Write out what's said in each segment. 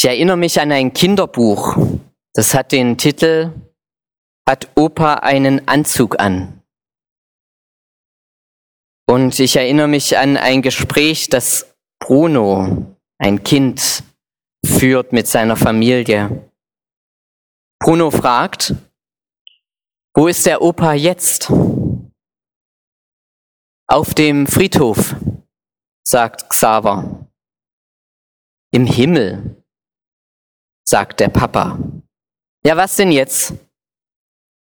Ich erinnere mich an ein Kinderbuch. Das hat den Titel Hat Opa einen Anzug an? Und ich erinnere mich an ein Gespräch, das Bruno, ein Kind, führt mit seiner Familie. Bruno fragt, wo ist der Opa jetzt? Auf dem Friedhof, sagt Xaver. Im Himmel, sagt der Papa. Ja, was denn jetzt?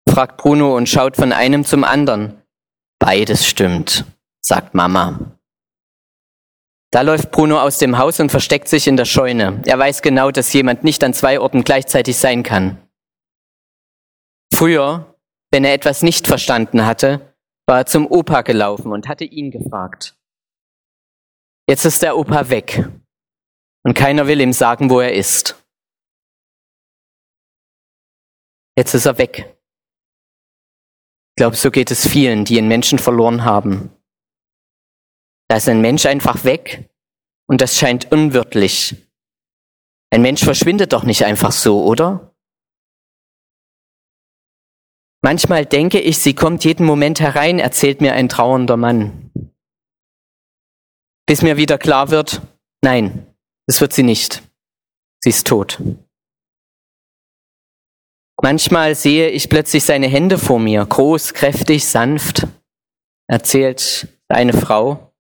fragt Bruno und schaut von einem zum anderen. Beides stimmt, sagt Mama. Da läuft Bruno aus dem Haus und versteckt sich in der Scheune. Er weiß genau, dass jemand nicht an zwei Orten gleichzeitig sein kann. Früher, wenn er etwas nicht verstanden hatte, war er zum Opa gelaufen und hatte ihn gefragt. Jetzt ist der Opa weg und keiner will ihm sagen, wo er ist. Jetzt ist er weg. Ich glaube, so geht es vielen, die einen Menschen verloren haben. Da ist ein Mensch einfach weg und das scheint unwirtlich. Ein Mensch verschwindet doch nicht einfach so, oder? Manchmal denke ich, sie kommt jeden Moment herein, erzählt mir ein trauernder Mann. Bis mir wieder klar wird, nein, das wird sie nicht. Sie ist tot. Manchmal sehe ich plötzlich seine Hände vor mir, groß, kräftig, sanft, erzählt eine Frau.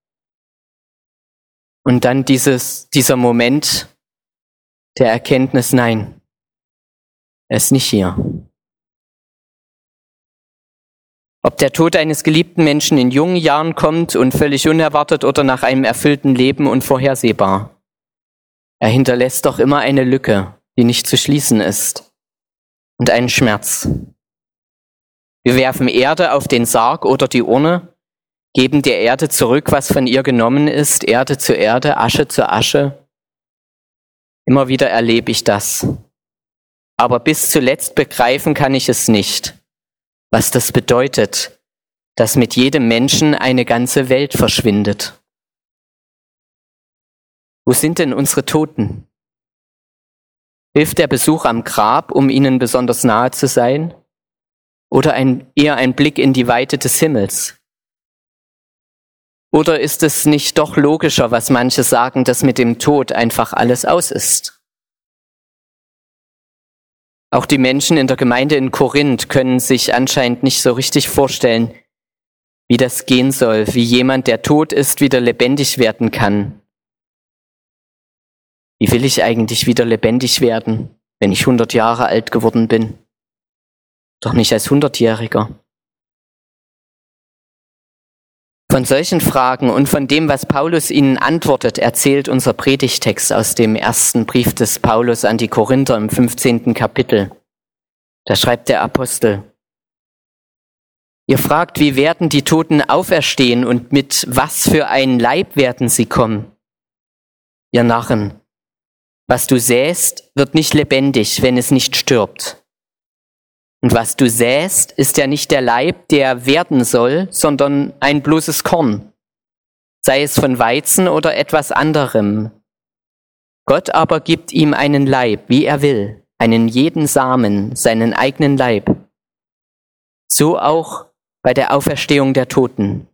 Und dann dieses, dieser Moment der Erkenntnis, nein, er ist nicht hier. Ob der Tod eines geliebten Menschen in jungen Jahren kommt und völlig unerwartet oder nach einem erfüllten Leben unvorhersehbar. Er hinterlässt doch immer eine Lücke, die nicht zu schließen ist und einen Schmerz. Wir werfen Erde auf den Sarg oder die Urne, geben der Erde zurück, was von ihr genommen ist, Erde zu Erde, Asche zu Asche. Immer wieder erlebe ich das. Aber bis zuletzt begreifen kann ich es nicht, was das bedeutet, dass mit jedem Menschen eine ganze Welt verschwindet. Wo sind denn unsere Toten? Hilft der Besuch am Grab, um ihnen besonders nahe zu sein? Oder ein, eher ein Blick in die Weite des Himmels? Oder ist es nicht doch logischer, was manche sagen, dass mit dem Tod einfach alles aus ist? Auch die Menschen in der Gemeinde in Korinth können sich anscheinend nicht so richtig vorstellen, wie das gehen soll, wie jemand, der tot ist, wieder lebendig werden kann. Wie will ich eigentlich wieder lebendig werden, wenn ich 100 Jahre alt geworden bin? Doch nicht als Hundertjähriger. Von solchen Fragen und von dem, was Paulus ihnen antwortet, erzählt unser Predigtext aus dem ersten Brief des Paulus an die Korinther im 15. Kapitel. Da schreibt der Apostel, Ihr fragt, wie werden die Toten auferstehen und mit was für ein Leib werden sie kommen? Ihr Narren, was du säst, wird nicht lebendig, wenn es nicht stirbt. Und was du säst, ist ja nicht der Leib, der werden soll, sondern ein bloßes Korn, sei es von Weizen oder etwas anderem. Gott aber gibt ihm einen Leib, wie er will, einen jeden Samen, seinen eigenen Leib. So auch bei der Auferstehung der Toten.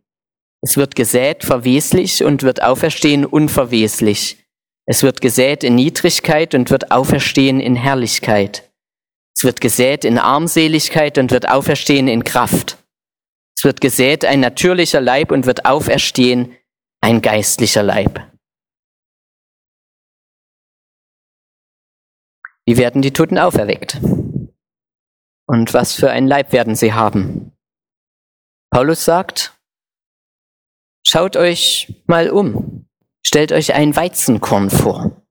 Es wird gesät verweslich und wird auferstehen unverweslich. Es wird gesät in Niedrigkeit und wird auferstehen in Herrlichkeit. Es wird gesät in Armseligkeit und wird auferstehen in Kraft. Es wird gesät ein natürlicher Leib und wird auferstehen ein geistlicher Leib. Wie werden die Toten auferweckt? Und was für ein Leib werden sie haben? Paulus sagt, schaut euch mal um. Stellt euch ein Weizenkorn vor.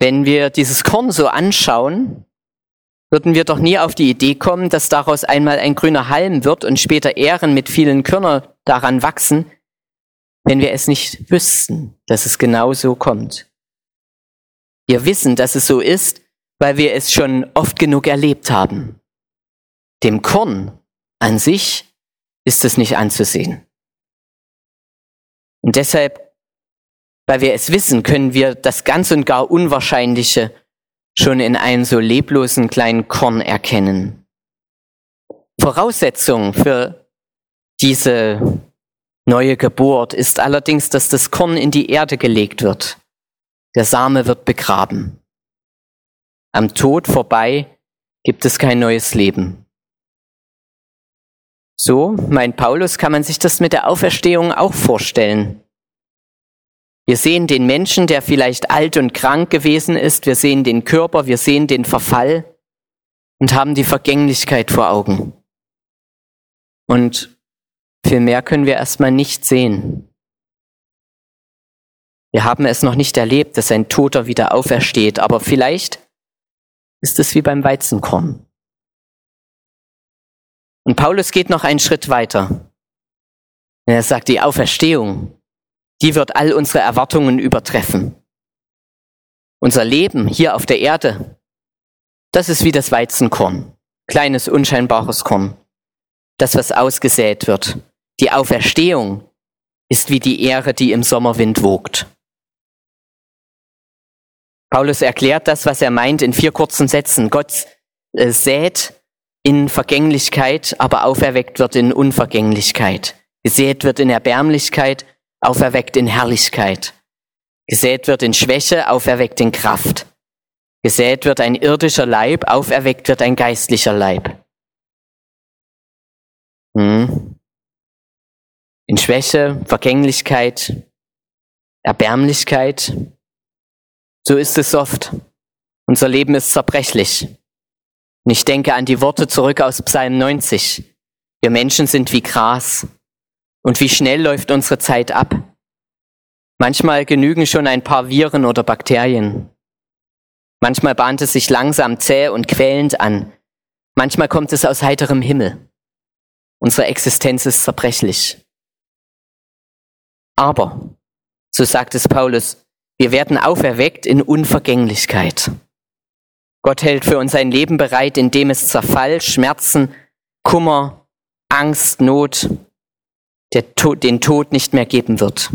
Wenn wir dieses Korn so anschauen, würden wir doch nie auf die Idee kommen, dass daraus einmal ein grüner Halm wird und später Ähren mit vielen Körnern daran wachsen, wenn wir es nicht wüssten, dass es genau so kommt. Wir wissen, dass es so ist, weil wir es schon oft genug erlebt haben. Dem Korn an sich ist es nicht anzusehen. Und deshalb Weil wir es wissen, können wir das ganz und gar Unwahrscheinliche schon in einem so leblosen kleinen Korn erkennen. Voraussetzung für diese neue Geburt ist allerdings, dass das Korn in die Erde gelegt wird. Der Same wird begraben. Am Tod vorbei gibt es kein neues Leben. So, mein Paulus, kann man sich das mit der Auferstehung auch vorstellen. Wir sehen den Menschen, der vielleicht alt und krank gewesen ist, wir sehen den Körper, wir sehen den Verfall und haben die Vergänglichkeit vor Augen. Und viel mehr können wir erstmal nicht sehen. Wir haben es noch nicht erlebt, dass ein Toter wieder aufersteht, aber vielleicht ist es wie beim Weizenkorn. Und Paulus geht noch einen Schritt weiter. Er sagt, die Auferstehung, die wird all unsere Erwartungen übertreffen. Unser Leben hier auf der Erde, das ist wie das Weizenkorn, kleines, unscheinbares Korn, das, was ausgesät wird. Die Auferstehung ist wie die Ehre, die im Sommerwind wogt. Paulus erklärt das, was er meint, in vier kurzen Sätzen. Gott äh, sät in Vergänglichkeit, aber auferweckt wird in Unvergänglichkeit. Gesät wird in Erbärmlichkeit, auferweckt in Herrlichkeit. Gesät wird in Schwäche, auferweckt in Kraft. Gesät wird ein irdischer Leib, auferweckt wird ein geistlicher Leib. Hm. In Schwäche, Vergänglichkeit, Erbärmlichkeit, so ist es oft. Unser Leben ist zerbrechlich. Und ich denke an die Worte zurück aus Psalm 90. Wir Menschen sind wie Gras. Und wie schnell läuft unsere Zeit ab? Manchmal genügen schon ein paar Viren oder Bakterien. Manchmal bahnt es sich langsam zäh und quälend an. Manchmal kommt es aus heiterem Himmel. Unsere Existenz ist zerbrechlich. Aber, so sagt es Paulus, wir werden auferweckt in Unvergänglichkeit. Gott hält für uns ein Leben bereit, in dem es Zerfall, Schmerzen, Kummer, Angst, Not, Tod, den Tod nicht mehr geben wird.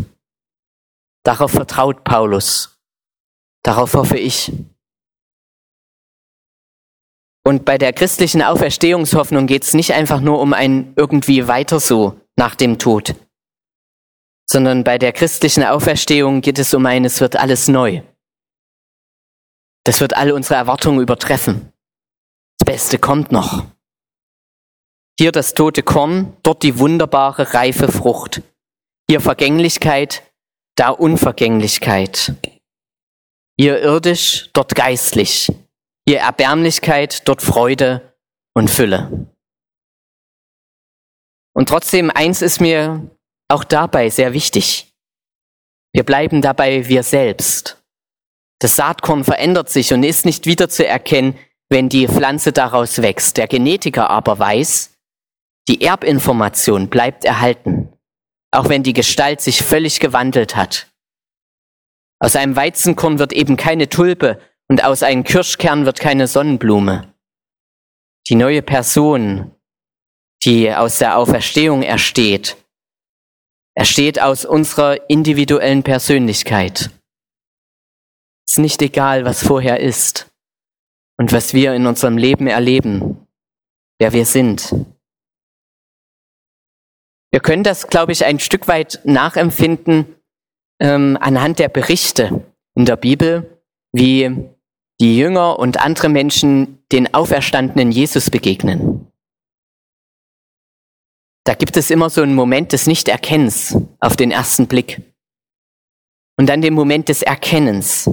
Darauf vertraut Paulus. Darauf hoffe ich. Und bei der christlichen Auferstehungshoffnung geht es nicht einfach nur um ein irgendwie weiter so nach dem Tod sondern bei der christlichen Auferstehung geht es um ein, es wird alles neu. Das wird alle unsere Erwartungen übertreffen. Das Beste kommt noch. Hier das tote Korn, dort die wunderbare, reife Frucht. Hier Vergänglichkeit, da Unvergänglichkeit. Hier irdisch, dort geistlich. Hier Erbärmlichkeit, dort Freude und Fülle. Und trotzdem, eins ist mir auch dabei sehr wichtig. Wir bleiben dabei wir selbst. Das Saatkorn verändert sich und ist nicht wieder zu erkennen, wenn die Pflanze daraus wächst. Der Genetiker aber weiß, die Erbinformation bleibt erhalten, auch wenn die Gestalt sich völlig gewandelt hat. Aus einem Weizenkorn wird eben keine Tulpe und aus einem Kirschkern wird keine Sonnenblume. Die neue Person, die aus der Auferstehung ersteht, er steht aus unserer individuellen Persönlichkeit. Es ist nicht egal, was vorher ist und was wir in unserem Leben erleben, wer wir sind. Wir können das, glaube ich, ein Stück weit nachempfinden ähm, anhand der Berichte in der Bibel, wie die Jünger und andere Menschen den auferstandenen Jesus begegnen. Da gibt es immer so einen Moment des Nichterkennens auf den ersten Blick. Und dann den Moment des Erkennens.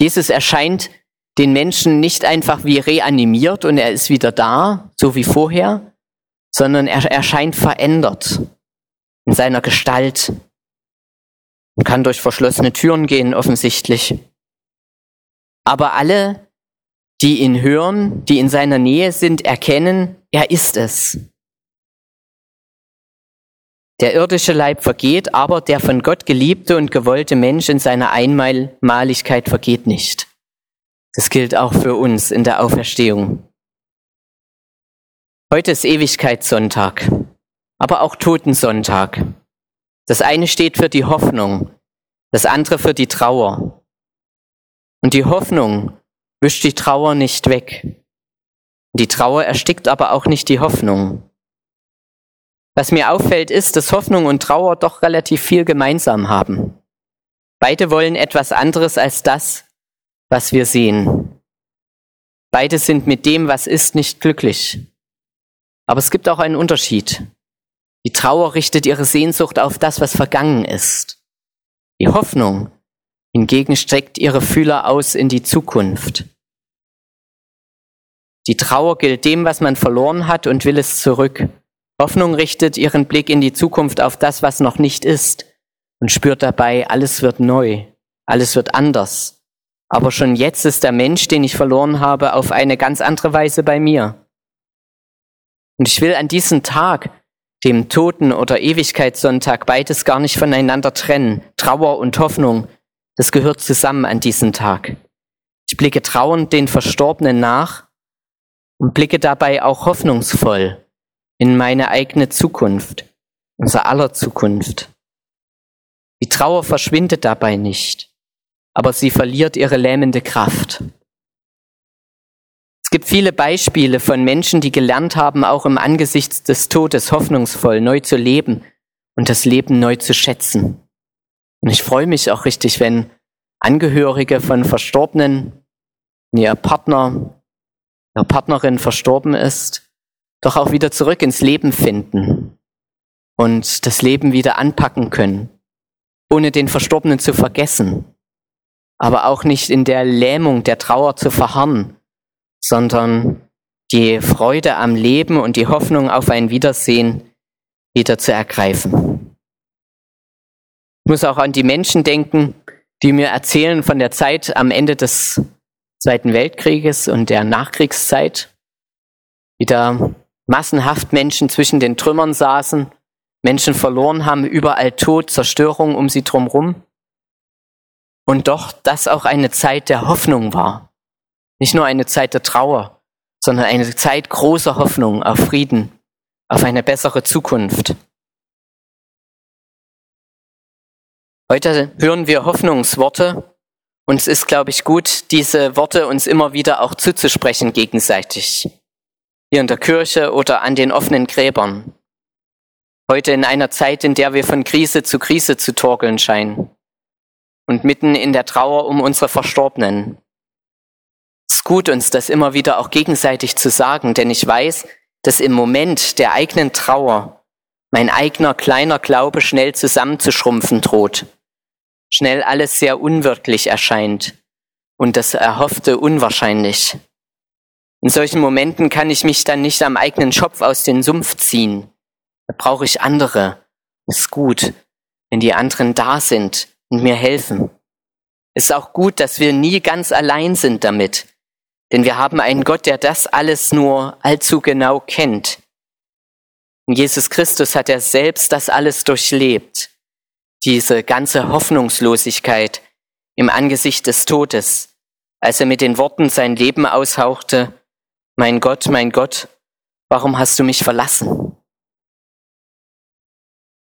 Jesus erscheint den Menschen nicht einfach wie reanimiert und er ist wieder da, so wie vorher, sondern er erscheint verändert in seiner Gestalt und kann durch verschlossene Türen gehen, offensichtlich. Aber alle, die ihn hören, die in seiner Nähe sind, erkennen, er ist es. Der irdische Leib vergeht, aber der von Gott geliebte und gewollte Mensch in seiner Einmaligkeit vergeht nicht. Das gilt auch für uns in der Auferstehung. Heute ist Ewigkeitssonntag, aber auch Totensonntag. Das eine steht für die Hoffnung das andere für die Trauer. Und die Hoffnung wischt die Trauer nicht weg. Die Trauer erstickt aber auch nicht die Hoffnung. Was mir auffällt, ist, dass Hoffnung und Trauer doch relativ viel gemeinsam haben. Beide wollen etwas anderes als das, was wir sehen. Beide sind mit dem, was ist, nicht glücklich. Aber es gibt auch einen Unterschied. Die Trauer richtet ihre Sehnsucht auf das, was vergangen ist. Die Hoffnung hingegen streckt ihre Fühler aus in die Zukunft. Die Trauer gilt dem, was man verloren hat und will es zurück. Hoffnung richtet ihren Blick in die Zukunft auf das, was noch nicht ist und spürt dabei, alles wird neu, alles wird anders. Aber schon jetzt ist der Mensch, den ich verloren habe, auf eine ganz andere Weise bei mir. Und ich will an diesem Tag, dem Toten- oder Ewigkeitssonntag, beides gar nicht voneinander trennen. Trauer und Hoffnung, das gehört zusammen an diesem Tag. Ich blicke trauernd den Verstorbenen nach und blicke dabei auch hoffnungsvoll in meine eigene Zukunft, unser aller Zukunft. Die Trauer verschwindet dabei nicht, aber sie verliert ihre lähmende Kraft. Es gibt viele Beispiele von Menschen, die gelernt haben, auch im Angesichts des Todes hoffnungsvoll neu zu leben und das Leben neu zu schätzen. Und ich freue mich auch richtig, wenn Angehörige von Verstorbenen, ihr Partner, ihre Partnerin verstorben ist, doch auch wieder zurück ins Leben finden und das Leben wieder anpacken können, ohne den Verstorbenen zu vergessen, aber auch nicht in der Lähmung der Trauer zu verharren, sondern die Freude am Leben und die Hoffnung auf ein Wiedersehen wieder zu ergreifen. Ich muss auch an die Menschen denken, die mir erzählen von der Zeit am Ende des Zweiten Weltkrieges und der Nachkriegszeit, wie da massenhaft Menschen zwischen den Trümmern saßen, Menschen verloren haben, überall Tod, Zerstörung um sie drumherum. Und doch das auch eine Zeit der Hoffnung war. Nicht nur eine Zeit der Trauer, sondern eine Zeit großer Hoffnung auf Frieden, auf eine bessere Zukunft. Heute hören wir Hoffnungsworte und es ist, glaube ich, gut, diese Worte uns immer wieder auch zuzusprechen gegenseitig. Hier in der Kirche oder an den offenen Gräbern. Heute in einer Zeit, in der wir von Krise zu Krise zu torkeln scheinen. Und mitten in der Trauer um unsere Verstorbenen. Es ist gut, uns das immer wieder auch gegenseitig zu sagen, denn ich weiß, dass im Moment der eigenen Trauer mein eigener kleiner Glaube schnell zusammenzuschrumpfen droht schnell alles sehr unwirklich erscheint und das Erhoffte unwahrscheinlich. In solchen Momenten kann ich mich dann nicht am eigenen Schopf aus dem Sumpf ziehen. Da brauche ich andere. Ist gut, wenn die anderen da sind und mir helfen. Ist auch gut, dass wir nie ganz allein sind damit, denn wir haben einen Gott, der das alles nur allzu genau kennt. In Jesus Christus hat er selbst das alles durchlebt diese ganze Hoffnungslosigkeit im Angesicht des Todes, als er mit den Worten sein Leben aushauchte, mein Gott, mein Gott, warum hast du mich verlassen?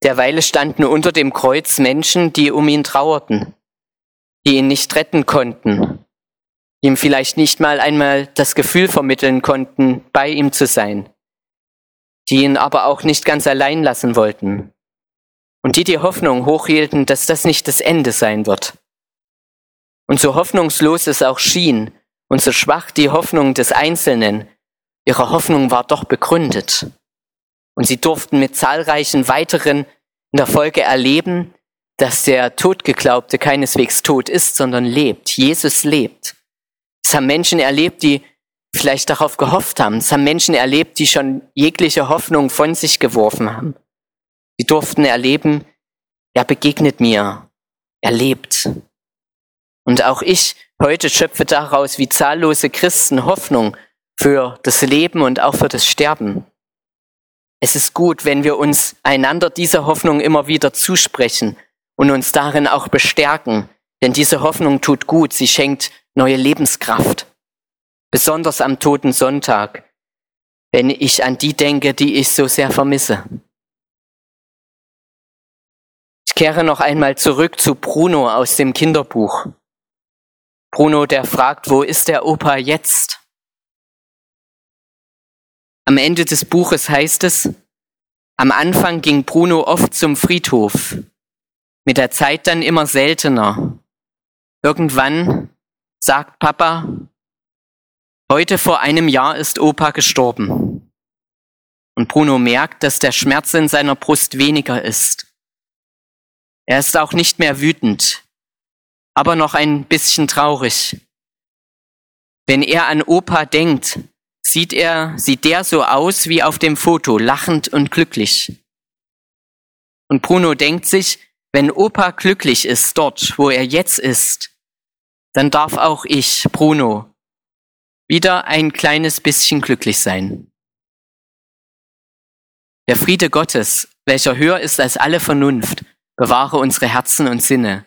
Derweile standen unter dem Kreuz Menschen, die um ihn trauerten, die ihn nicht retten konnten, ihm vielleicht nicht mal einmal das Gefühl vermitteln konnten, bei ihm zu sein, die ihn aber auch nicht ganz allein lassen wollten und die die Hoffnung hochhielten, dass das nicht das Ende sein wird. Und so hoffnungslos es auch schien und so schwach die Hoffnung des Einzelnen, ihre Hoffnung war doch begründet. Und sie durften mit zahlreichen weiteren in der Folge erleben, dass der Todgeglaubte keineswegs tot ist, sondern lebt. Jesus lebt. Es haben Menschen erlebt, die vielleicht darauf gehofft haben. Es haben Menschen erlebt, die schon jegliche Hoffnung von sich geworfen haben. Sie durften erleben, er begegnet mir, er lebt. Und auch ich heute schöpfe daraus wie zahllose Christen Hoffnung für das Leben und auch für das Sterben. Es ist gut, wenn wir uns einander diese Hoffnung immer wieder zusprechen und uns darin auch bestärken, denn diese Hoffnung tut gut, sie schenkt neue Lebenskraft. Besonders am toten Sonntag, wenn ich an die denke, die ich so sehr vermisse. kehre noch einmal zurück zu Bruno aus dem Kinderbuch. Bruno, der fragt, wo ist der Opa jetzt? Am Ende des Buches heißt es, am Anfang ging Bruno oft zum Friedhof, mit der Zeit dann immer seltener. Irgendwann sagt Papa, heute vor einem Jahr ist Opa gestorben. Und Bruno merkt, dass der Schmerz in seiner Brust weniger ist. Er ist auch nicht mehr wütend, aber noch ein bisschen traurig. Wenn er an Opa denkt, sieht er, sieht der so aus wie auf dem Foto, lachend und glücklich. Und Bruno denkt sich, wenn Opa glücklich ist dort, wo er jetzt ist, dann darf auch ich, Bruno, wieder ein kleines bisschen glücklich sein. Der Friede Gottes, welcher höher ist als alle Vernunft, Bewahre unsere Herzen und Sinne